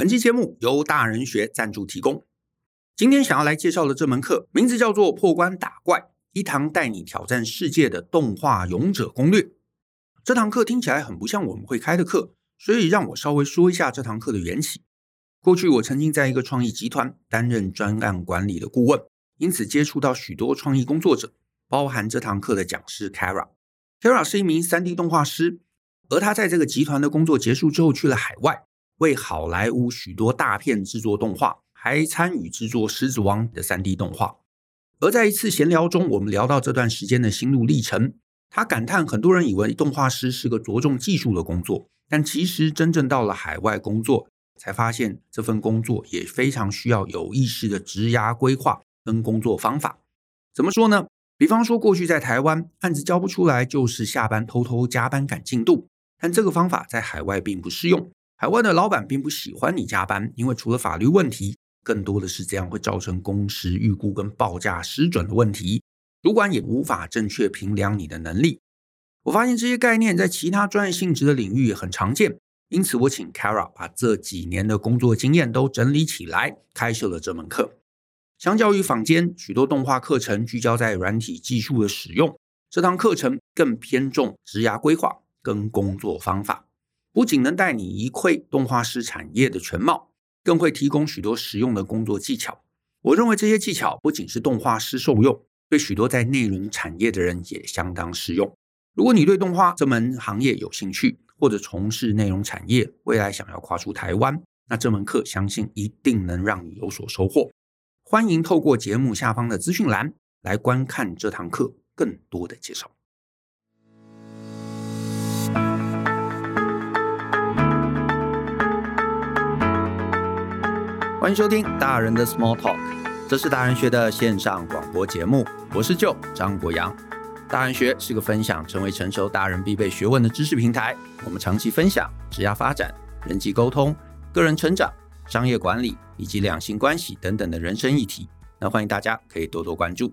本期节目由大人学赞助提供。今天想要来介绍的这门课，名字叫做《破关打怪：一堂带你挑战世界的动画勇者攻略》。这堂课听起来很不像我们会开的课，所以让我稍微说一下这堂课的缘起。过去我曾经在一个创意集团担任专案管理的顾问，因此接触到许多创意工作者，包含这堂课的讲师 Kara。Kara 是一名 3D 动画师，而他在这个集团的工作结束之后去了海外。为好莱坞许多大片制作动画，还参与制作《狮子王》的 3D 动画。而在一次闲聊中，我们聊到这段时间的心路历程。他感叹，很多人以为动画师是个着重技术的工作，但其实真正到了海外工作，才发现这份工作也非常需要有意识的职涯规划跟工作方法。怎么说呢？比方说，过去在台湾，案子交不出来，就是下班偷偷加班赶进度，但这个方法在海外并不适用。海外的老板并不喜欢你加班，因为除了法律问题，更多的是这样会造成工时预估跟报价失准的问题。主管也无法正确评量你的能力。我发现这些概念在其他专业性质的领域也很常见，因此我请 Kara 把这几年的工作经验都整理起来，开设了这门课。相较于坊间许多动画课程聚焦在软体技术的使用，这堂课程更偏重职涯规划跟工作方法。不仅能带你一窥动画师产业的全貌，更会提供许多实用的工作技巧。我认为这些技巧不仅是动画师受用，对许多在内容产业的人也相当适用。如果你对动画这门行业有兴趣，或者从事内容产业，未来想要跨出台湾，那这门课相信一定能让你有所收获。欢迎透过节目下方的资讯栏来观看这堂课更多的介绍。欢迎收听大人的 Small Talk，这是大人学的线上广播节目。我是 Joe 张国阳。大人学是个分享成为成熟大人必备学问的知识平台。我们长期分享职业发展、人际沟通、个人成长、商业管理以及两性关系等等的人生议题。那欢迎大家可以多多关注。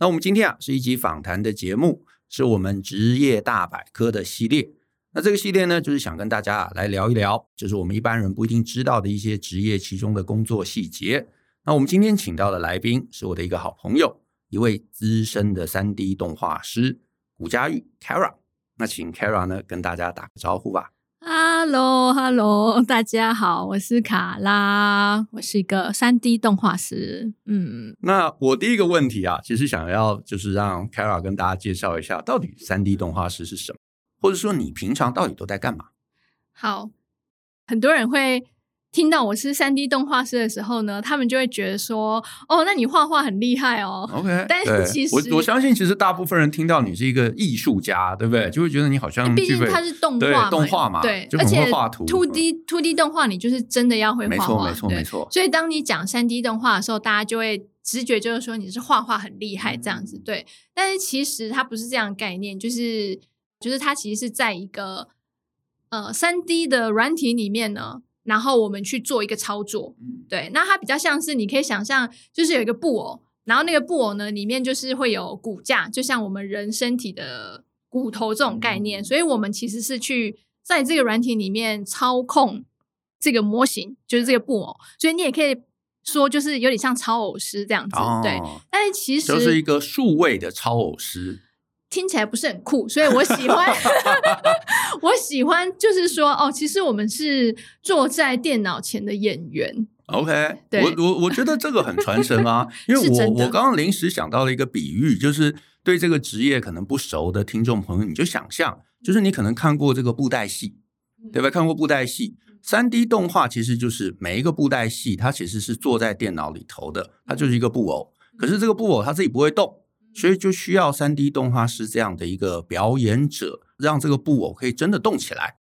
那我们今天啊是一集访谈的节目，是我们职业大百科的系列。那这个系列呢，就是想跟大家啊来聊一聊，就是我们一般人不一定知道的一些职业其中的工作细节。那我们今天请到的来宾是我的一个好朋友，一位资深的三 D 动画师古嘉玉 Kara。那请 Kara 呢跟大家打个招呼吧。Hello，Hello，大家好，我是卡拉，我是一个三 D 动画师。嗯，那我第一个问题啊，其实想要就是让 Kara 跟大家介绍一下，到底三 D 动画师是什么？或者说你平常到底都在干嘛？好，很多人会听到我是三 D 动画师的时候呢，他们就会觉得说：“哦，那你画画很厉害哦。” OK，但是其实我我相信，其实大部分人听到你是一个艺术家，对不对？就会觉得你好像毕竟它是动画嘛，动画嘛，对，而且画图。而且 2D 2D 动画，你就是真的要会画画，没错，没错，没错。所以当你讲三 D 动画的时候，大家就会直觉就是说你是画画很厉害这样子，对。但是其实它不是这样的概念，就是。就是它其实是在一个呃三 D 的软体里面呢，然后我们去做一个操作，对，那它比较像是你可以想象，就是有一个布偶，然后那个布偶呢里面就是会有骨架，就像我们人身体的骨头这种概念，所以我们其实是去在这个软体里面操控这个模型，就是这个布偶，所以你也可以说就是有点像超偶师这样子，哦、对，但是其实就是一个数位的超偶师。听起来不是很酷，所以我喜欢，我喜欢就是说，哦，其实我们是坐在电脑前的演员。OK，对我我我觉得这个很传神啊，因为我我刚刚临时想到了一个比喻，就是对这个职业可能不熟的听众朋友，你就想象，就是你可能看过这个布袋戏，对吧？看过布袋戏三 D 动画其实就是每一个布袋戏，它其实是坐在电脑里头的，它就是一个布偶，可是这个布偶它自己不会动。所以就需要三 D 动画师这样的一个表演者，让这个布偶可以真的动起来。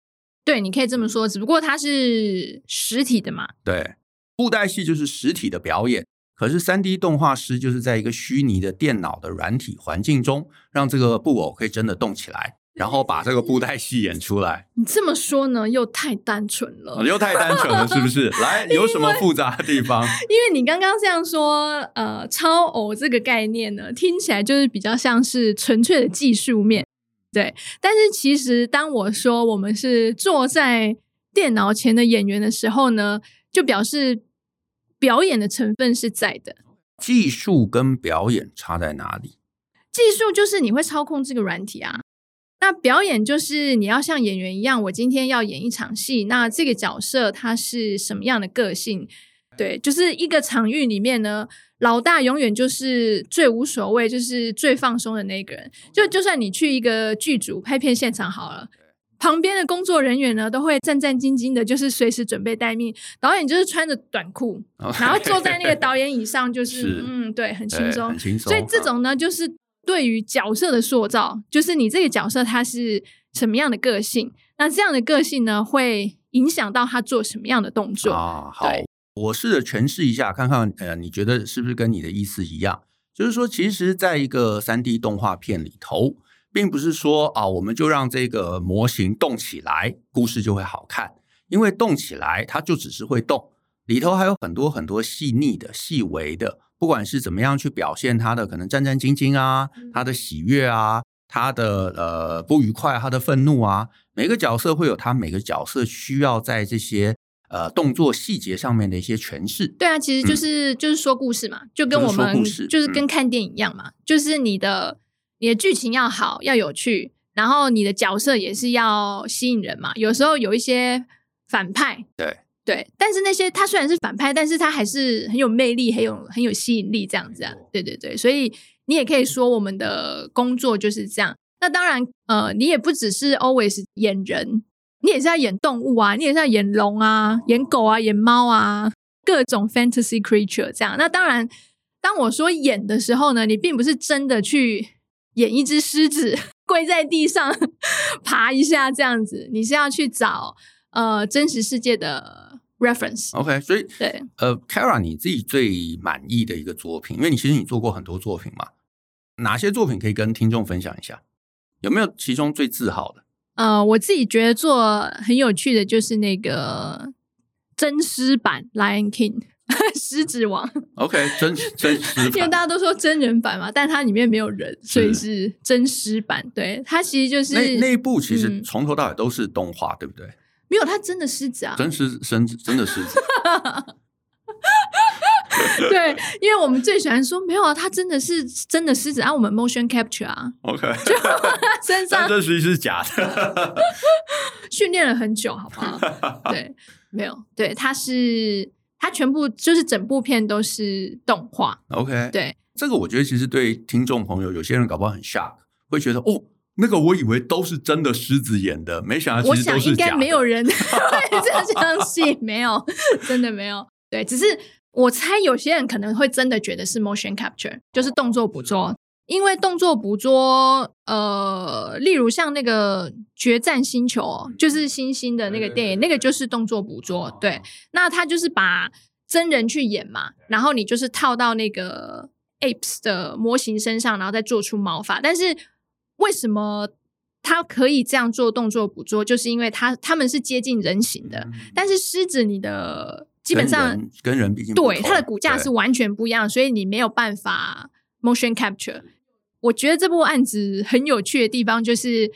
对，你可以这么说，只不过它是实体的嘛。对，布袋戏就是实体的表演，可是三 D 动画师就是在一个虚拟的电脑的软体环境中，让这个布偶可以真的动起来。然后把这个布袋戏演出来。你这么说呢，又太单纯了，又太单纯了，是不是？来，有什么复杂的地方？因为你刚刚这样说，呃，超偶这个概念呢，听起来就是比较像是纯粹的技术面，对。但是其实，当我说我们是坐在电脑前的演员的时候呢，就表示表演的成分是在的。技术跟表演差在哪里？技术就是你会操控这个软体啊，那表演就是你要像演员一样，我今天要演一场戏，那这个角色他是什么样的个性？对，就是一个场域里面呢，老大永远就是最无所谓，就是最放松的那个人。就就算你去一个剧组拍片现场好了。旁边的工作人员呢，都会战战兢兢的，就是随时准备待命。导演就是穿着短裤.然后坐在那个 导演椅上，就是，是嗯，对，很轻松，很轻松。所以这种呢，就是对于角色的塑造，就是你这个角色他是什么样的个性，那这样的个性呢，会影响到他做什么样的动作啊？好，我试着诠释一下，看看呃，你觉得是不是跟你的意思一样？就是说，其实在一个三 D 动画片里头。并不是说啊，我们就让这个模型动起来，故事就会好看。因为动起来，它就只是会动，里头还有很多很多细腻的、细微的，不管是怎么样去表现他的可能战战兢兢啊，他的喜悦啊，他的呃不愉快，他的愤怒啊，每个角色会有他每个角色需要在这些呃动作细节上面的一些诠释。对啊，其实就是、嗯、就是说故事嘛，就跟我们就是跟看电影一样嘛，嗯、就是你的。你的剧情要好，要有趣，然后你的角色也是要吸引人嘛。有时候有一些反派，对对，但是那些他虽然是反派，但是他还是很有魅力，很有很有吸引力，这样子啊。对对对，所以你也可以说我们的工作就是这样。那当然，呃，你也不只是 always 演人，你也是要演动物啊，你也是要演龙啊，演狗啊，演猫啊，各种 fantasy creature 这样。那当然，当我说演的时候呢，你并不是真的去。演一只狮子 跪在地上 爬一下这样子，你是要去找呃真实世界的 reference。OK，所以对呃，Kara 你自己最满意的一个作品，因为你其实你做过很多作品嘛，哪些作品可以跟听众分享一下？有没有其中最自豪的？呃，我自己觉得做很有趣的就是那个真狮版 Lion King。狮子王，OK，真 真狮，因为大家都说真人版嘛，但它里面没有人，所以是真狮版。对，它其实就是那那一部，其实从头到尾都是动画，嗯，对不对？没有，他真的狮子啊，真狮，真真的狮子。对，因为我们最喜欢说没有啊，他真的是真的狮子啊，我们 motion capture 啊，OK，就身 上这实际是假的，训练了很久，好不好？对，没有，对，他是。他全部就是整部片都是动画，OK，对，这个我觉得其实对听众朋友有些人搞不好很 shock，会觉得哦，那个我以为都是真的狮子演的，没想到其实都是假。我想应该没有人会 这样相信，没有，真的没有。对，只是我猜有些人可能会真的觉得是 motion capture，就是动作捕捉。因为动作捕捉，呃，例如像那个《决战星球》，就是星星的那个电影，那个就是动作捕捉。对，那他就是把真人去演嘛，然后你就是套到那个 apes 的模型身上，然后再做出毛发。但是为什么它可以这样做动作捕捉？就是因为它它们是接近人形的，但是狮子你的基本上跟人毕竟对它的骨架是完全不一样，所以你没有办法 motion capture。我觉得这部案子很有趣的地方，就是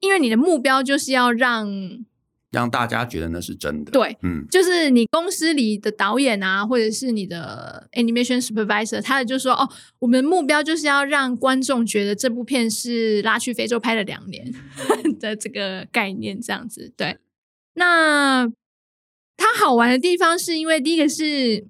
因为你的目标就是要让让大家觉得那是真的。对，嗯，就是你公司里的导演啊，或者是你的 animation supervisor，他的就说：“哦，我们的目标就是要让观众觉得这部片是拉去非洲拍了两年 的这个概念，这样子。”对，那它好玩的地方是因为第一个是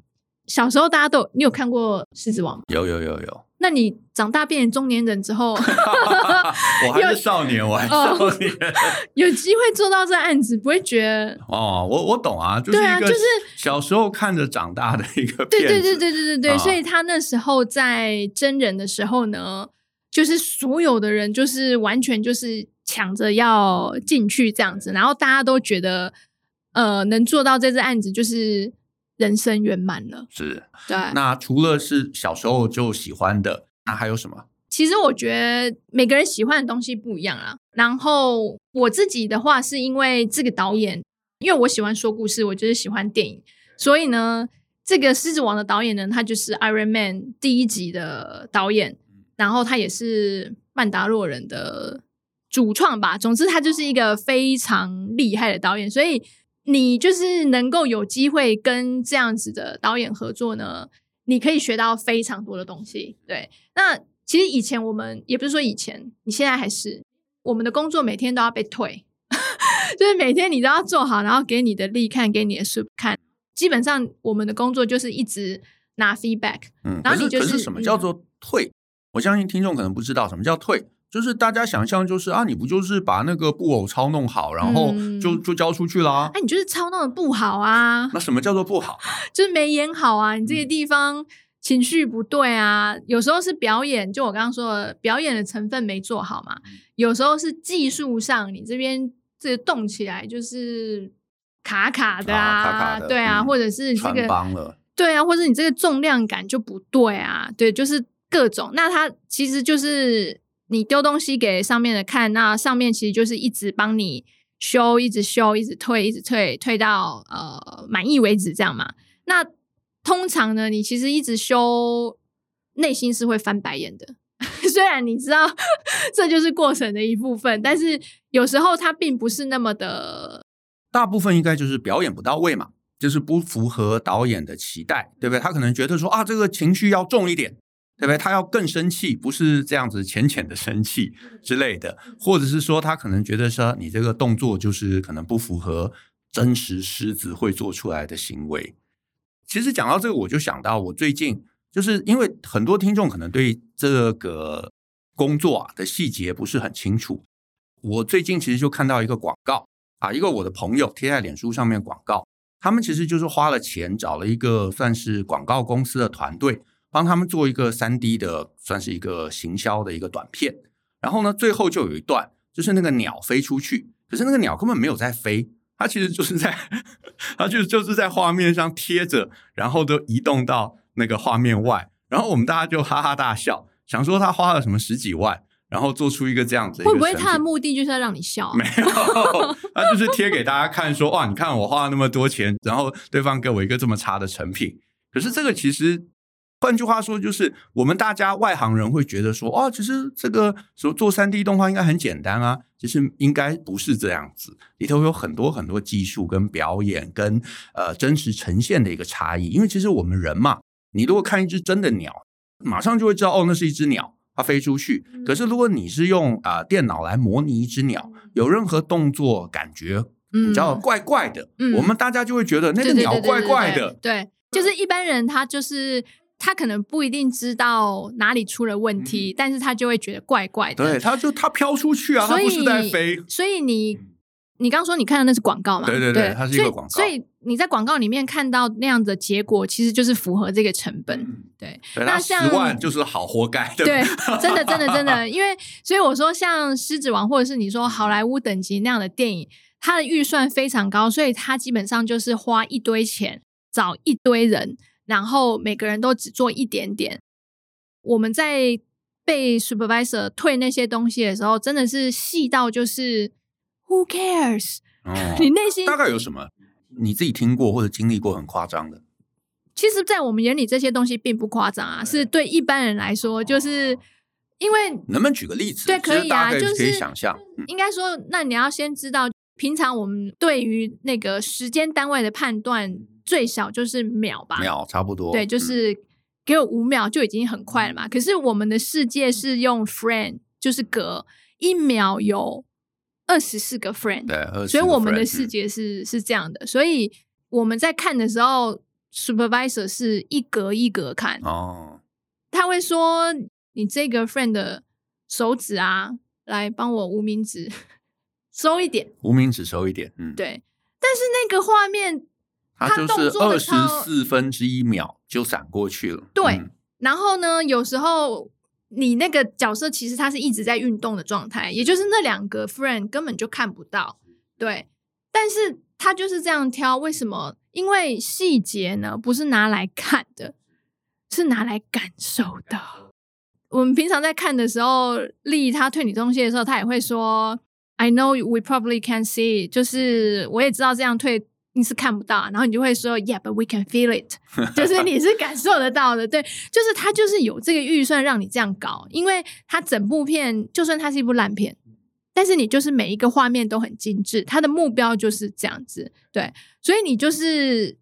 小时候大家都你有看过《狮子王》吗？有有有有。那你长大变成中年人之后 我还是少年，我还是少年，有机会做到这案子，不会觉得哦，我我懂啊，就是一个就是小时候看着长大的一个，对对对对对对对，所以他那时候在真人的时候呢，就是所有的人就是完全就是抢着要进去这样子，然后大家都觉得呃能做到这支案子就是。人生圆满了，是。对。那除了是小时候就喜欢的，那还有什么？其实我觉得每个人喜欢的东西不一样啊。然后我自己的话，是因为这个导演，因为我喜欢说故事，我就是喜欢电影，所以呢，这个《狮子王》的导演呢，他就是 Iron Man 第一集的导演，然后他也是曼达洛人的主创吧。总之，他就是一个非常厉害的导演，所以。你就是能够有机会跟这样子的导演合作呢，你可以学到非常多的东西。对，那其实以前我们也不是说以前，你现在还是我们的工作每天都要被退，就是每天你都要做好，然后给你的力看，给你的 soup 看。基本上我们的工作就是一直拿 feedback。嗯，然后你就是，什么叫做退？嗯，我相信听众可能不知道什么叫退。就是大家想象，就是啊，你不就是把那个布偶操弄好，然后就就交出去啦？哎、你就是操弄的不好啊。那什么叫做不好？就是没演好啊，你这个地方情绪不对啊。有时候是表演，就我刚刚说的，表演的成分没做好嘛。有时候是技术上，你这边这个动起来就是卡卡的啊，啊卡卡的对啊，嗯、或者是这个帮了，对啊，或者你这个重量感就不对啊，对，就是各种。那它其实就是。你丢东西给上面的看，那上面其实就是一直帮你修，一直修，一直退，一直退，退到呃满意为止，这样嘛。那通常呢，你其实一直修，内心是会翻白眼的。虽然你知道这就是过程的一部分，但是有时候它并不是那么的。大部分应该就是表演不到位嘛，就是不符合导演的期待，对不对？他可能觉得说啊，这个情绪要重一点。对不对？他要更生气，不是这样子浅浅的生气之类的，或者是说他可能觉得说你这个动作就是可能不符合真实狮子会做出来的行为。其实讲到这个，我就想到我最近就是因为很多听众可能对这个工作啊的细节不是很清楚，我最近其实就看到一个广告啊，一个我的朋友贴在脸书上面广告，他们其实就是花了钱找了一个算是广告公司的团队。帮他们做一个三 D 的，算是一个行销的一个短片。然后呢，最后就有一段，就是那个鸟飞出去，可是那个鸟根本没有在飞，它其实就是在，它就就是在画面上贴着，然后都移动到那个画面外。然后我们大家就哈哈大笑，想说他花了什么十几万，然后做出一个这样子。会不会他的目的就是要让你笑啊？没有，他就是贴给大家看说，说哇，你看我花了那么多钱，然后对方给我一个这么差的成品。可是这个其实。换句话说，就是我们大家外行人会觉得说，哦，其实这个说做三 D 动画应该很简单啊，其实应该不是这样子，里头有很多很多技术跟表演跟呃真实呈现的一个差异。因为其实我们人嘛，你如果看一只真的鸟，马上就会知道，哦，那是一只鸟，它飞出去。可是如果你是用啊、呃、电脑来模拟一只鸟，有任何动作感觉比较怪怪的，嗯、我们大家就会觉得那个鸟怪怪的。对，就是一般人他就是。他可能不一定知道哪里出了问题，嗯、但是他就会觉得怪怪的。对，他就他飘出去啊，他不是在飞。所以你你刚说你看的那是广告嘛？对对对，对它是一个广告。所以，所以你在广告里面看到那样的结果，其实就是符合这个成本。嗯、对，对那像十万就是好活该的。对，真的真的真的，因为所以我说像《狮子王》或者是你说好莱坞等级那样的电影，它的预算非常高，所以它基本上就是花一堆钱找一堆人。然后每个人都只做一点点。我们在被 supervisor 退那些东西的时候，真的是细到就是 Who cares？哦，你内心大概有什么？你自己听过或者经历过很夸张的？其实，在我们眼里，这些东西并不夸张啊。是对一般人来说，就是因为能不能举个例子？对，可以啊，就是可以想象。嗯、应该说，那你要先知道，平常我们对于那个时间单位的判断。最少就是秒吧，秒差不多。对，就是给我五秒就已经很快了嘛。嗯、可是我们的世界是用 friend，就是隔一秒有二十四个 friend，对，所以我们的世界是、嗯、是这样的。所以我们在看的时候，supervisor 是一格一格看哦。他会说：“你这个 friend 的手指啊，来帮我无名指 收一点，无名指收一点。”嗯，对。但是那个画面。它就是二十四分之一秒就闪过去了。对，嗯、然后呢，有时候你那个角色其实他是一直在运动的状态，也就是那两个 friend 根本就看不到。对，但是他就是这样挑，为什么？因为细节呢不是拿来看的，是拿来感受的。我们平常在看的时候，丽他退你东西的时候，他也会说：“I know we probably can see。”就是我也知道这样退。你是看不到，然后你就会说，Yeah，but we can feel it，就是你是感受得到的，对，就是他就是有这个预算让你这样搞，因为他整部片就算它是一部烂片，但是你就是每一个画面都很精致，它的目标就是这样子，对，所以你就是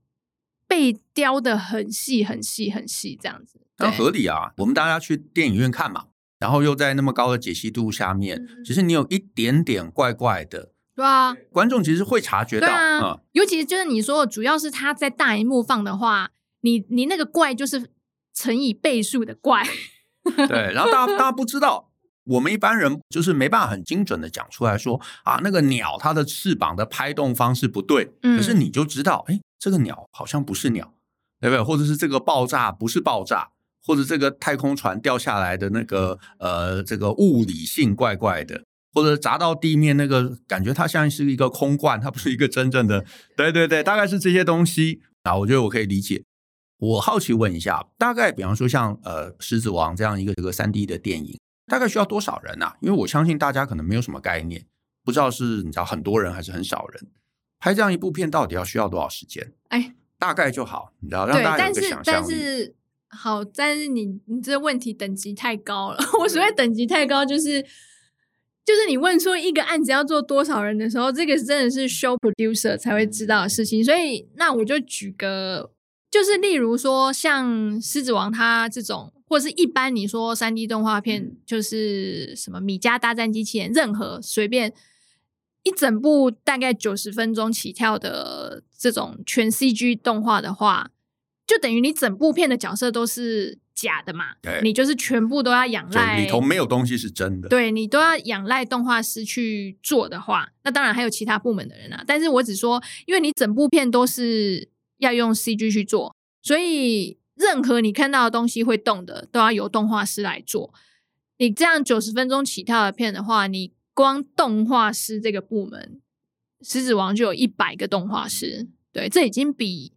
被雕的很细、很细、很细这样子，那合理啊。我们大家去电影院看嘛，然后又在那么高的解析度下面，嗯、其实你有一点点怪怪的，对啊，观众其实会察觉到，啊。嗯、尤其是就是你说，主要是他在大荧幕放的话，你你那个怪就是乘以倍数的怪，对，然后大家大家不知道。我们一般人就是没办法很精准的讲出来说啊，那个鸟它的翅膀的拍动方式不对，嗯、可是你就知道，哎，这个鸟好像不是鸟，对不对？或者是这个爆炸不是爆炸，或者这个太空船掉下来的那个呃，这个物理性怪怪的，或者砸到地面那个感觉它像是一个空罐，它不是一个真正的，对对对，大概是这些东西啊，我觉得我可以理解。我好奇问一下，大概比方说像呃《狮子王》这样一个这个三 D 的电影。大概需要多少人呐、啊？因为我相信大家可能没有什么概念，不知道是你知道很多人还是很少人拍这样一部片，到底要需要多少时间？哎，大概就好，你知道让大家有个想象。但是，但是好，但是你你这个问题等级太高了。我所谓等级太高，就是就是你问出一个案子要做多少人的时候，这个真的是 show producer 才会知道的事情。所以，那我就举个，就是例如说像《狮子王》它这种。或者是一般你说三 D 动画片，就是什么米家大战机器人，任何随便一整部大概九十分钟起跳的这种全 CG 动画的话，就等于你整部片的角色都是假的嘛？对，你就是全部都要仰赖里头没有东西是真的，对，你都要仰赖动画师去做的话，那当然还有其他部门的人啊。但是我只说，因为你整部片都是要用 CG 去做，所以。任何你看到的东西会动的，都要由动画师来做。你这样九十分钟起跳的片的话，你光动画师这个部门，《狮子王》就有一百个动画师。对，这已经比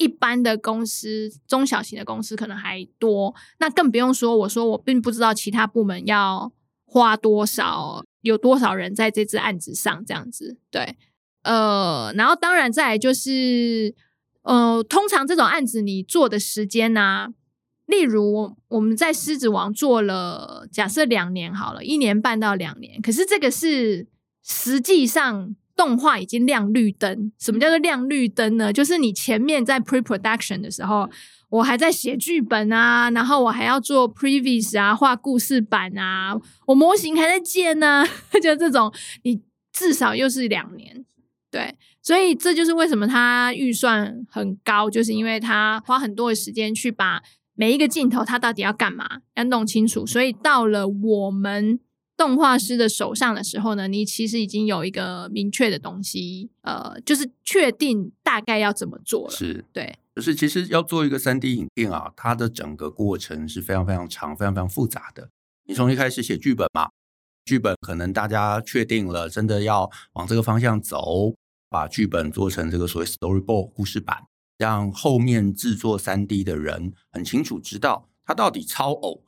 一般的公司、中小型的公司可能还多。那更不用说，我说我并不知道其他部门要花多少，有多少人在这支案子上这样子。对，呃，然后当然再就是。呃，通常这种案子你做的时间呢、啊？例如我们在《狮子王》做了，假设两年好了，一年半到两年。可是这个是实际上动画已经亮绿灯。什么叫做亮绿灯呢？就是你前面在 pre-production 的时候，我还在写剧本啊，然后我还要做 previous 啊，画故事版啊，我模型还在建呢、啊，就这种，你至少又是两年，对。所以这就是为什么他预算很高，就是因为他花很多的时间去把每一个镜头他到底要干嘛要弄清楚。所以到了我们动画师的手上的时候呢，你其实已经有一个明确的东西，呃，就是确定大概要怎么做了。是，对，就是其实要做一个三 D 影片啊，它的整个过程是非常非常长、非常非常复杂的。你从一开始写剧本嘛，剧本可能大家确定了，真的要往这个方向走。把剧本做成这个所谓 storyboard 故事版，让后面制作三 D 的人很清楚知道他到底超偶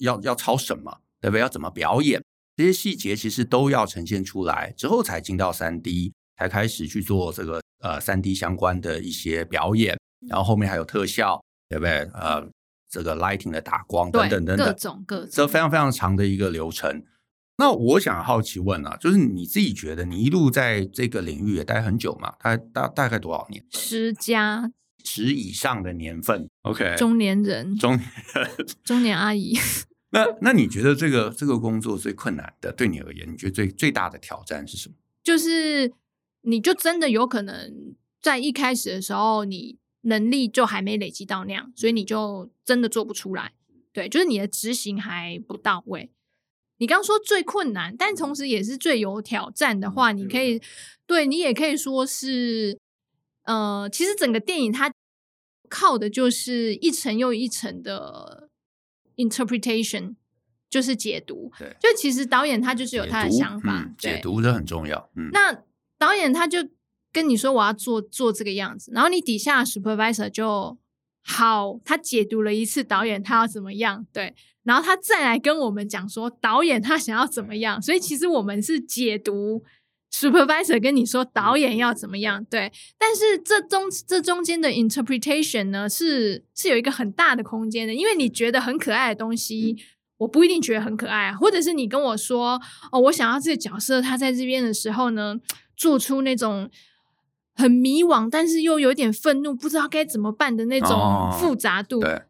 要要超什么，对不对？要怎么表演，这些细节其实都要呈现出来之后才进到三 D，才开始去做这个呃三 D 相关的一些表演，然后后面还有特效，对不对？呃，这个 lighting 的打光等等等等，各种各种，这非常非常长的一个流程。那我想好奇问啊，就是你自己觉得你一路在这个领域也待很久嘛？大大大概多少年？十加十以上的年份。OK，中年人，中年人，中年阿姨。那那你觉得这个这个工作最困难的，对你而言，你觉得最最大的挑战是什么？就是你就真的有可能在一开始的时候，你能力就还没累积到那样，所以你就真的做不出来。对，就是你的执行还不到位。你刚说最困难，但同时也是最有挑战的话，你可以对你也可以说是，呃，其实整个电影它靠的就是一层又一层的 interpretation，就是解读。对，就其实导演他就是有他的想法，嗯、解读这很重要。嗯，那导演他就跟你说我要做做这个样子，然后你底下 supervisor 就好，他解读了一次导演他要怎么样，对。然后他再来跟我们讲说，导演他想要怎么样，所以其实我们是解读 supervisor 跟你说导演要怎么样，对。但是这中这中间的 interpretation 呢，是是有一个很大的空间的，因为你觉得很可爱的东西，我不一定觉得很可爱啊，或者是你跟我说哦，我想要这个角色他在这边的时候呢，做出那种很迷惘，但是又有点愤怒，不知道该怎么办的那种复杂度。哦、对。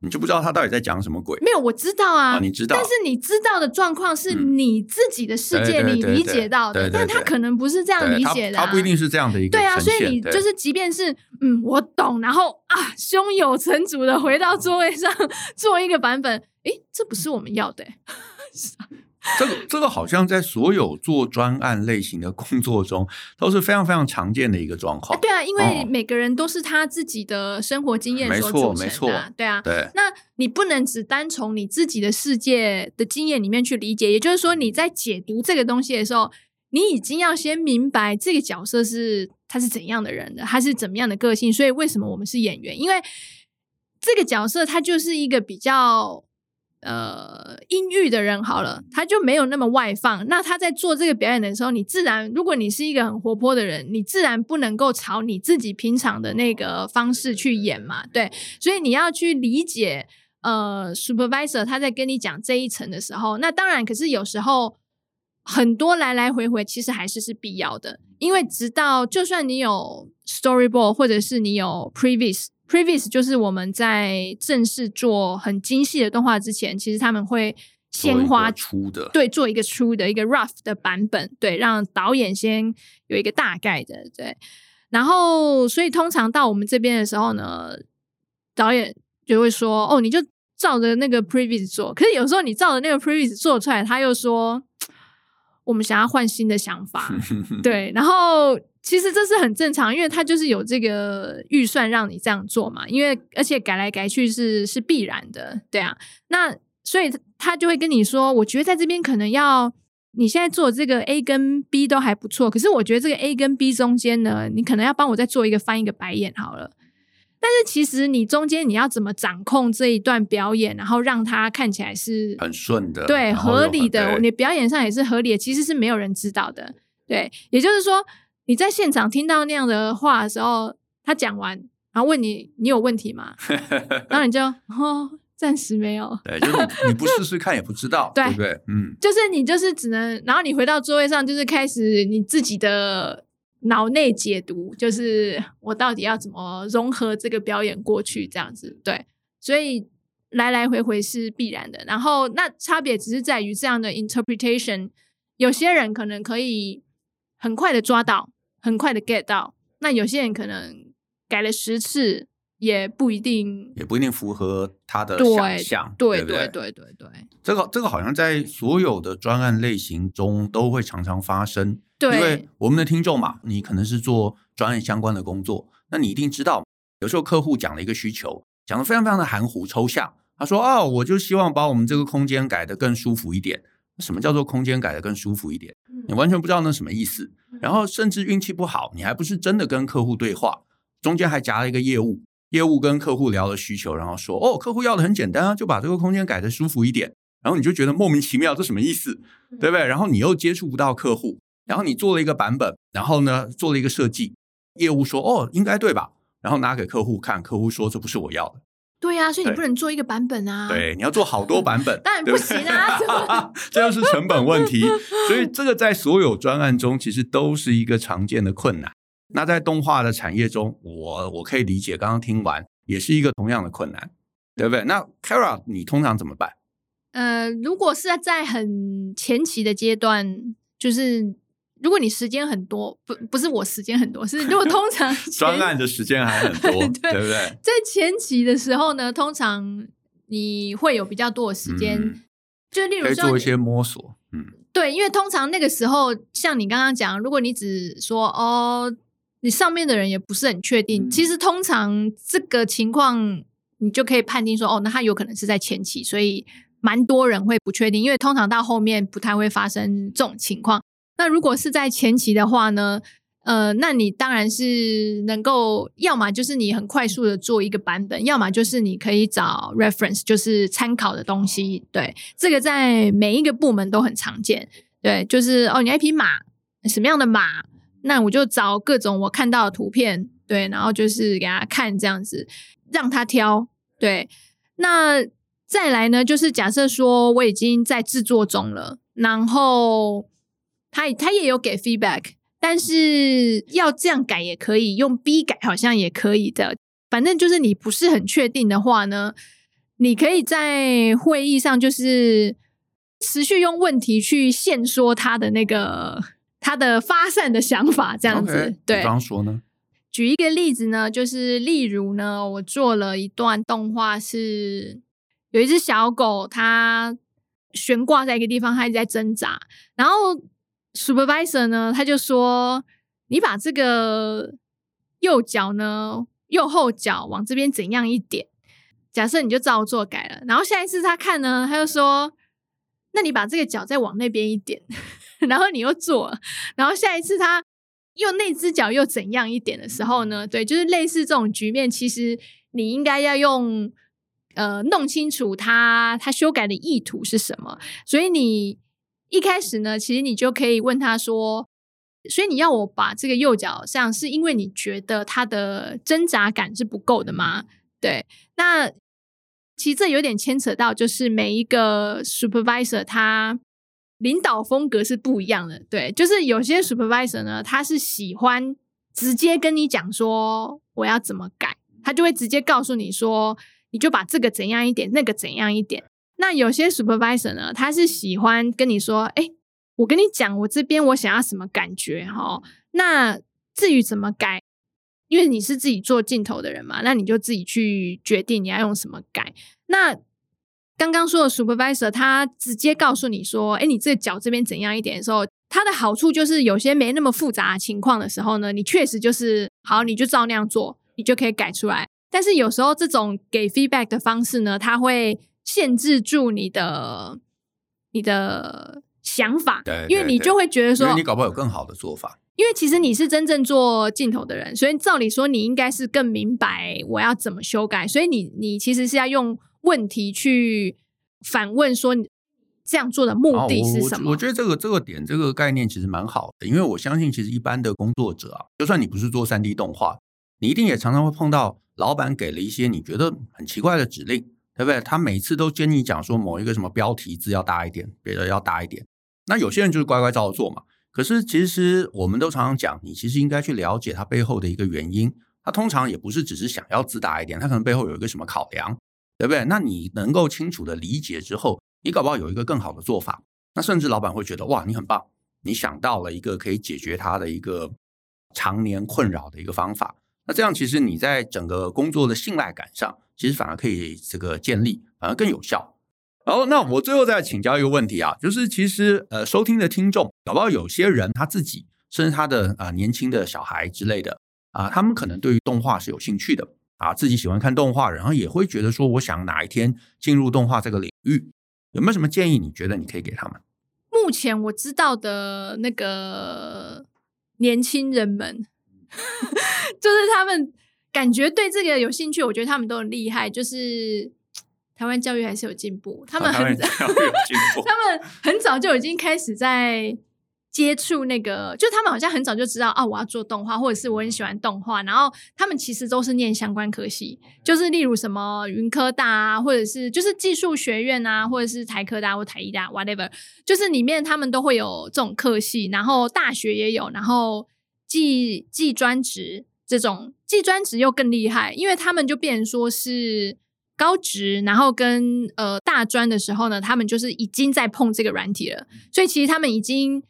你就不知道他到底在讲什么鬼？没有，我知道啊，啊你知道。但是你知道的状况是你自己的世界里理解到的，但他可能不是这样理解的、啊他。他不一定是这样的一个。对啊，所以你就是，即便是嗯，我懂，然后啊，胸有成竹的回到座位上 做一个版本，诶，这不是我们要的。这个这个好像在所有做专案类型的工作中都是非常非常常见的一个状况。对啊，因为每个人都是他自己的生活经验所组成的。没错，没错。对啊，对。那你不能只单从你自己的世界的经验里面去理解，也就是说，你在解读这个东西的时候，你已经要先明白这个角色是他是怎样的人的，他是怎么样的个性。所以，为什么我们是演员？因为这个角色他就是一个比较。呃，阴郁的人好了，他就没有那么外放。那他在做这个表演的时候，你自然，如果你是一个很活泼的人，你自然不能够朝你自己平常的那个方式去演嘛。对，所以你要去理解，呃，supervisor 他在跟你讲这一层的时候，那当然，可是有时候很多来来回回，其实还是是必要的，因为直到就算你有 storyboard，或者是你有 previous。Previous 就是我们在正式做很精细的动画之前，其实他们会先花出的，对，做一个出的一个 rough 的版本，对，让导演先有一个大概的，对。然后，所以通常到我们这边的时候呢，导演就会说：“哦，你就照着那个 Previous 做。”可是有时候你照着那个 Previous 做出来，他又说：“我们想要换新的想法。”对，然后。其实这是很正常，因为他就是有这个预算让你这样做嘛。因为而且改来改去是是必然的，对啊。那所以他就会跟你说，我觉得在这边可能要你现在做这个 A 跟 B 都还不错，可是我觉得这个 A 跟 B 中间呢，你可能要帮我再做一个翻一个白眼好了。但是其实你中间你要怎么掌控这一段表演，然后让它看起来是很顺的，对，合理的，你表演上也是合理的，其实是没有人知道的。对，也就是说。你在现场听到那样的话的时候，他讲完，然后问你，你有问题吗？然后你就哦，暂时没有。对，就是你不试试看也不知道，对，对不对？嗯，就是你就是只能，然后你回到座位上，就是开始你自己的脑内解读，就是我到底要怎么融合这个表演过去，这样子。对，所以来来回回是必然的。然后那差别只是在于这样的 interpretation，有些人可能可以很快的抓到。很快的 get 到，那有些人可能改了十次也不一定，也不一定符合他的想象，对对对对对。这个这个好像在所有的专案类型中都会常常发生，对，因为我们的听众嘛，你可能是做专案相关的工作，那你一定知道，有时候客户讲了一个需求，讲的非常非常的含糊抽象，他说啊、哦，我就希望把我们这个空间改得更舒服一点。什么叫做空间改得更舒服一点？你完全不知道那什么意思。然后甚至运气不好，你还不是真的跟客户对话，中间还夹了一个业务，业务跟客户聊了需求，然后说哦，客户要的很简单啊，就把这个空间改的舒服一点。然后你就觉得莫名其妙，这什么意思？对不对？然后你又接触不到客户，然后你做了一个版本，然后呢做了一个设计，业务说哦应该对吧？然后拿给客户看，客户说这不是我要的。对呀、啊，所以你不能做一个版本啊。对，你要做好多版本，当然不行啊。这就是成本问题。所以这个在所有专案中，其实都是一个常见的困难。那在动画的产业中，我我可以理解，刚刚听完也是一个同样的困难，对不对？那 Kara，你通常怎么办？呃，如果是在很前期的阶段，就是。如果你时间很多，不不是我时间很多，是如果通常 专案的时间还很多，对，对不对？在前期的时候呢，通常你会有比较多的时间，嗯、就例如说做一些摸索，嗯，对，因为通常那个时候，像你刚刚讲，如果你只说哦，你上面的人也不是很确定，嗯、其实通常这个情况，你就可以判定说，哦，那他有可能是在前期，所以蛮多人会不确定，因为通常到后面不太会发生这种情况。那如果是在前期的话呢，呃，那你当然是能够，要么就是你很快速的做一个版本，要么就是你可以找 reference，就是参考的东西。对，这个在每一个部门都很常见。对，就是哦，你要一匹马，什么样的马？那我就找各种我看到的图片，对，然后就是给他看这样子，让他挑。对，那再来呢，就是假设说我已经在制作中了，然后他他也有给 feedback，但是要这样改也可以，用 B 改好像也可以的。反正就是你不是很确定的话呢，你可以在会议上就是持续用问题去限缩他的那个他的发散的想法，这样子。Okay, 对，比方说呢？举一个例子呢，就是例如呢，我做了一段动画，是有一只小狗，它悬挂在一个地方，它一直在挣扎。然后 supervisor 呢，他就说：“你把这个右脚呢，右后脚往这边怎样一点？假设你就照做改了。然后下一次他看呢，他就说：‘那你把这个脚再往那边一点。’然后你又做了。然后下一次他。”又那只脚又怎样一点的时候呢？对，就是类似这种局面，其实你应该要用呃弄清楚他他修改的意图是什么。所以你一开始呢，其实你就可以问他说：“所以你要我把这个右脚上，是因为你觉得他的挣扎感是不够的吗？”对，那其实这有点牵扯到，就是每一个 supervisor 他。领导风格是不一样的，对，就是有些 supervisor 呢，他是喜欢直接跟你讲说我要怎么改，他就会直接告诉你说，你就把这个怎样一点，那个怎样一点。那有些 supervisor 呢，他是喜欢跟你说，哎，我跟你讲，我这边我想要什么感觉哈，那至于怎么改，因为你是自己做镜头的人嘛，那你就自己去决定你要用什么改。那刚刚说的 supervisor，他直接告诉你说：“哎，你这脚这边怎样一点的时候，它的好处就是有些没那么复杂情况的时候呢，你确实就是好，你就照那样做，你就可以改出来。但是有时候这种给 feedback 的方式呢，它会限制住你的你的想法，对，对，因为你就会觉得说，你搞不好有更好的做法。因为其实你是真正做镜头的人，所以照理说你应该是更明白我要怎么修改，所以你你其实是要用。”问题去反问说，你这样做的目的是什么？我，我觉得这个这个点这个概念其实蛮好的，因为我相信其实一般的工作者啊，就算你不是做三 D 动画，你一定也常常会碰到老板给了一些你觉得很奇怪的指令，对不对？他每次都跟你讲说某一个什么标题字要大一点，别的要大一点。那有些人就是乖乖照做嘛。可是其实我们都常常讲，你其实应该去了解它背后的一个原因。他通常也不是只是想要字大一点，他可能背后有一个什么考量。对不对？那你能够清楚的理解之后，你搞不好有一个更好的做法。那甚至老板会觉得哇，你很棒，你想到了一个可以解决他的一个常年困扰的一个方法。那这样其实你在整个工作的信赖感上，其实反而可以这个建立，反而更有效。然后，那我最后再请教一个问题啊，就是其实呃，收听的听众搞不好有些人他自己，甚至他的啊、年轻的小孩之类的啊、他们可能对于动画是有兴趣的。啊，自己喜欢看动画，然后也会觉得说，我想哪一天进入动画这个领域，有没有什么建议？你觉得你可以给他们？目前我知道的那个年轻人们，就是他们感觉对这个有兴趣，我觉得他们都很厉害。就是台湾教育还是有进步，他们很早，他们很早就已经开始在。接触那个，就他们好像很早就知道啊，我要做动画，或者是我很喜欢动画。然后他们其实都是念相关科系，就是例如什么云科大啊，或者是就是技术学院啊，或者是台科大或台艺大，whatever，就是里面他们都会有这种科系。然后大学也有，然后技技专职这种技专职又更厉害，因为他们就变成说是高职，然后跟呃大专的时候呢，他们就是已经在碰这个软体了，所以其实他们已经。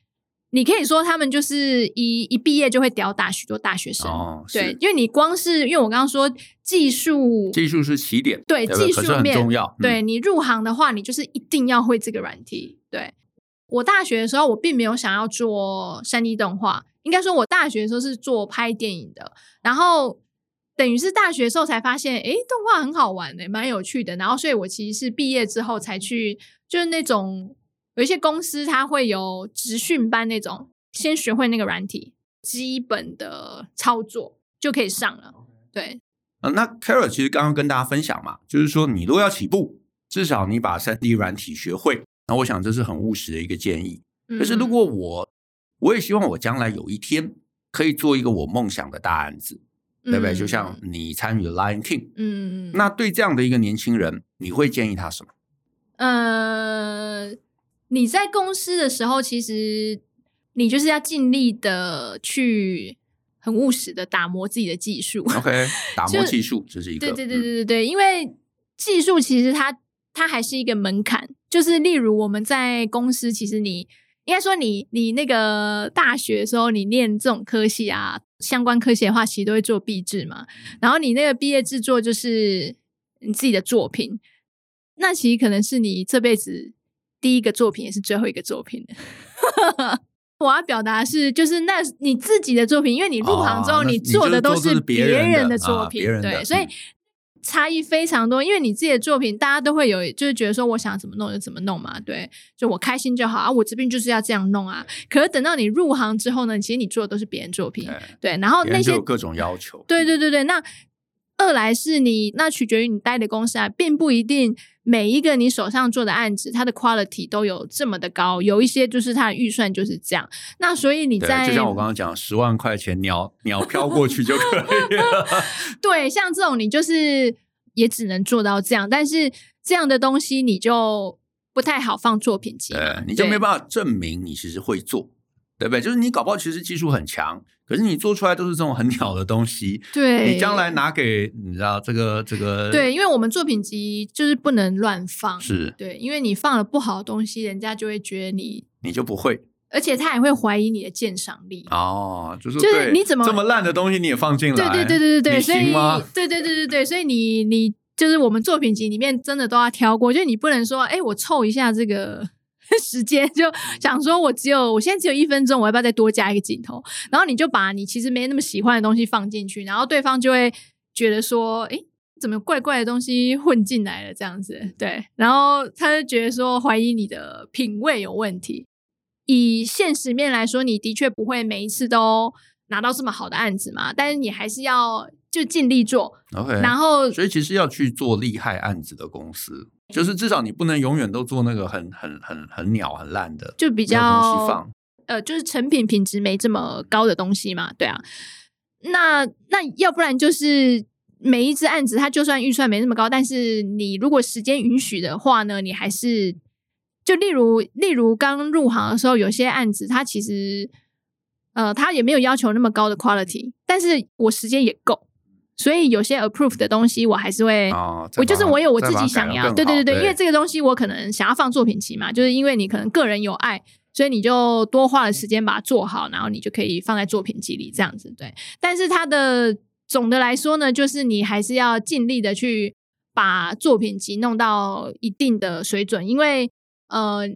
你可以说他们就是一一毕业就会吊打许多大学生，哦、对，因为你光是因为我刚刚说技术，技术是起点，对，对技术面很重要。对、嗯、你入行的话，你就是一定要会这个软体。对，我大学的时候，我并没有想要做三 D 动画，应该说我大学的时候是做拍电影的，然后等于是大学的时候才发现，诶，动画很好玩的，蛮有趣的。然后，所以我其实是毕业之后才去，就是那种。有一些公司，它会有职训班那种，先学会那个软体，基本的操作就可以上了。对，呃，那 Carol 其实刚刚跟大家分享嘛，就是说你如果要起步，至少你把三 D 软体学会。那我想这是很务实的一个建议。可是如果我，我也希望我将来有一天可以做一个我梦想的大案子，对不对？就像你参与了《Lion King》，嗯，那对这样的一个年轻人，你会建议他什么？呃，你在公司的时候，其实你就是要尽力的去很务实的打磨自己的技术。OK，打磨技术这是一个，对对对对对对，嗯、因为技术其实它它还是一个门槛，就是例如我们在公司，其实你应该说你你那个大学的时候，你念这种科系啊，相关科系的话，其实都会做毕制嘛，然后你那个毕业制作就是你自己的作品。那其实可能是你这辈子第一个作品，也是最后一个作品。我要表达是，就是那你自己的作品，因为你入行之后，你做的都是别人的作品，对，所以差异非常多。因为你自己的作品，大家都会有，就是觉得说，我想怎么弄就怎么弄嘛，对，就我开心就好啊，我这边就是要这样弄啊。可是等到你入行之后呢，其实你做的都是别人作品，对，然后那些有各种要求，对对对对，那。二来是你，那取决于你待的公司啊，并不一定每一个你手上做的案子，它的 quality 都有这么的高。有一些就是它的预算就是这样。那所以你在，就像我刚刚讲，十万块钱鸟鸟飘过去就可以了。对，像这种你就是也只能做到这样，但是这样的东西你就不太好放作品集，对，你就没办法证明你其实会做。对不对？就是你搞不好其实技术很强，可是你做出来都是这种很鸟的东西。对，你将来拿给你知道这个这个。对，因为我们作品集就是不能乱放。是。对，因为你放了不好的东西，人家就会觉得你你就不会，而且他也会怀疑你的鉴赏力。哦，就是就是你怎么这么烂的东西你也放进来？对对对对对对，所以对对对对对，所以你你就是我们作品集里面真的都要挑过，就是你不能说哎，我凑一下这个。时间就想说，我只有我现在只有一分钟，我要不要再多加一个镜头？然后你就把你其实没那么喜欢的东西放进去，然后对方就会觉得说，诶，怎么怪怪的东西混进来了？这样子，对，然后他就觉得说，怀疑你的品味有问题。以现实面来说，你的确不会每一次都拿到这么好的案子嘛，但是你还是要就尽力做。OK，然后所以其实要去做厉害案子的公司。就是至少你不能永远都做那个很很很很鸟很烂的，就比较东西放呃，就是成品品质没这么高的东西嘛，对啊。那那要不然就是每一只案子，它就算预算没那么高，但是你如果时间允许的话呢，你还是就例如例如刚入行的时候，有些案子它其实呃，它也没有要求那么高的 quality，但是我时间也够。所以有些 approve 的东西，我还是会，哦、我就是我有我自己想要，对对对对，对因为这个东西我可能想要放作品集嘛，就是因为你可能个人有爱，所以你就多花了时间把它做好，然后你就可以放在作品集里这样子，对。但是它的总的来说呢，就是你还是要尽力的去把作品集弄到一定的水准，因为呃，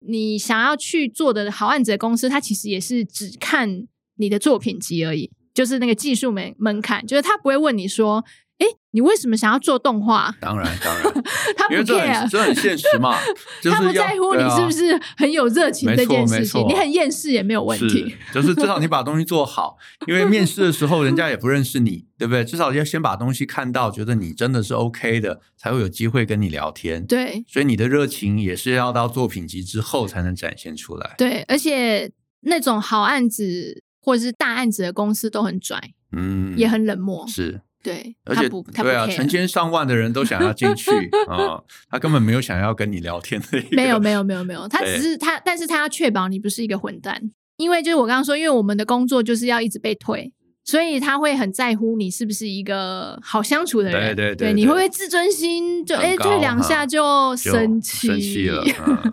你想要去做的好案子的公司，它其实也是只看你的作品集而已。就是那个技术门门槛，就是他不会问你说，哎，你为什么想要做动画？当然，当然，他不 care，这很现实嘛。就是、他不在乎你是不是很有热情这件事情，你很厌世也没有问题。就是至少你把东西做好，因为面试的时候人家也不认识你，对不对？至少要先把东西看到，觉得你真的是 OK 的，才会有机会跟你聊天。对，所以你的热情也是要到作品集之后才能展现出来。对，而且那种好案子。或者是大案子的公司都很拽，嗯，也很冷漠，是。对，而且不对啊，成千上万的人都想要进去啊、哦，他根本没有想要跟你聊天的，没有，没有，没有，没有，他只是他，但是他要确保你不是一个混蛋，因为就是我刚刚说，因为我们的工作就是要一直被推，所以他会很在乎你是不是一个好相处的人，对对对，你会不会自尊心就哎，就两下就生气，生气了。嗯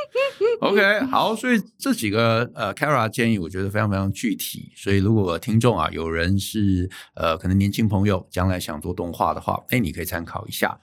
OK，好，所以这几个呃，Kara 建议我觉得非常非常具体，所以如果听众啊有人是呃可能年轻朋友将来想做动画的话，哎，你可以参考一下。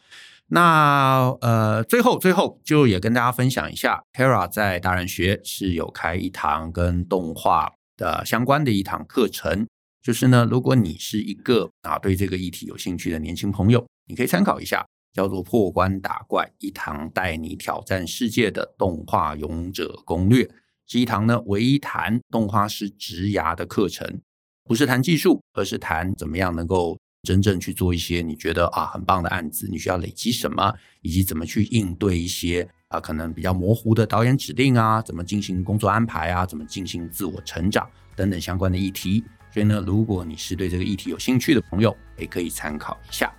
那呃，最后最后就也跟大家分享一下，Kara 在达人学是有开一堂跟动画的相关的一堂课程，就是呢，如果你是一个啊对这个议题有兴趣的年轻朋友，你可以参考一下。叫做破关打怪，一堂带你挑战世界的动画勇者攻略，是一堂呢唯一谈动画师职涯的课程，不是谈技术，而是谈怎么样能够真正去做一些你觉得啊很棒的案子，你需要累积什么，以及怎么去应对一些啊可能比较模糊的导演指令啊，怎么进行工作安排啊，怎么进行自我成长等等相关的议题。所以呢，如果你是对这个议题有兴趣的朋友，也可以参考一下。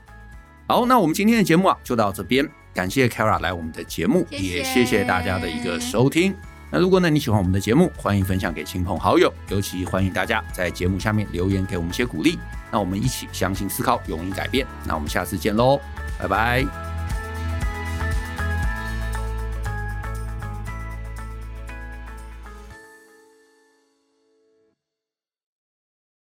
好，那我们今天的节目啊，就到这边。感谢 Kara 来我们的节目，谢谢也谢谢大家的一个收听。那如果呢你喜欢我们的节目，欢迎分享给亲朋好友，尤其欢迎大家在节目下面留言给我们一些鼓励。那我们一起相信、思考、勇于改变。那我们下次见喽，拜拜。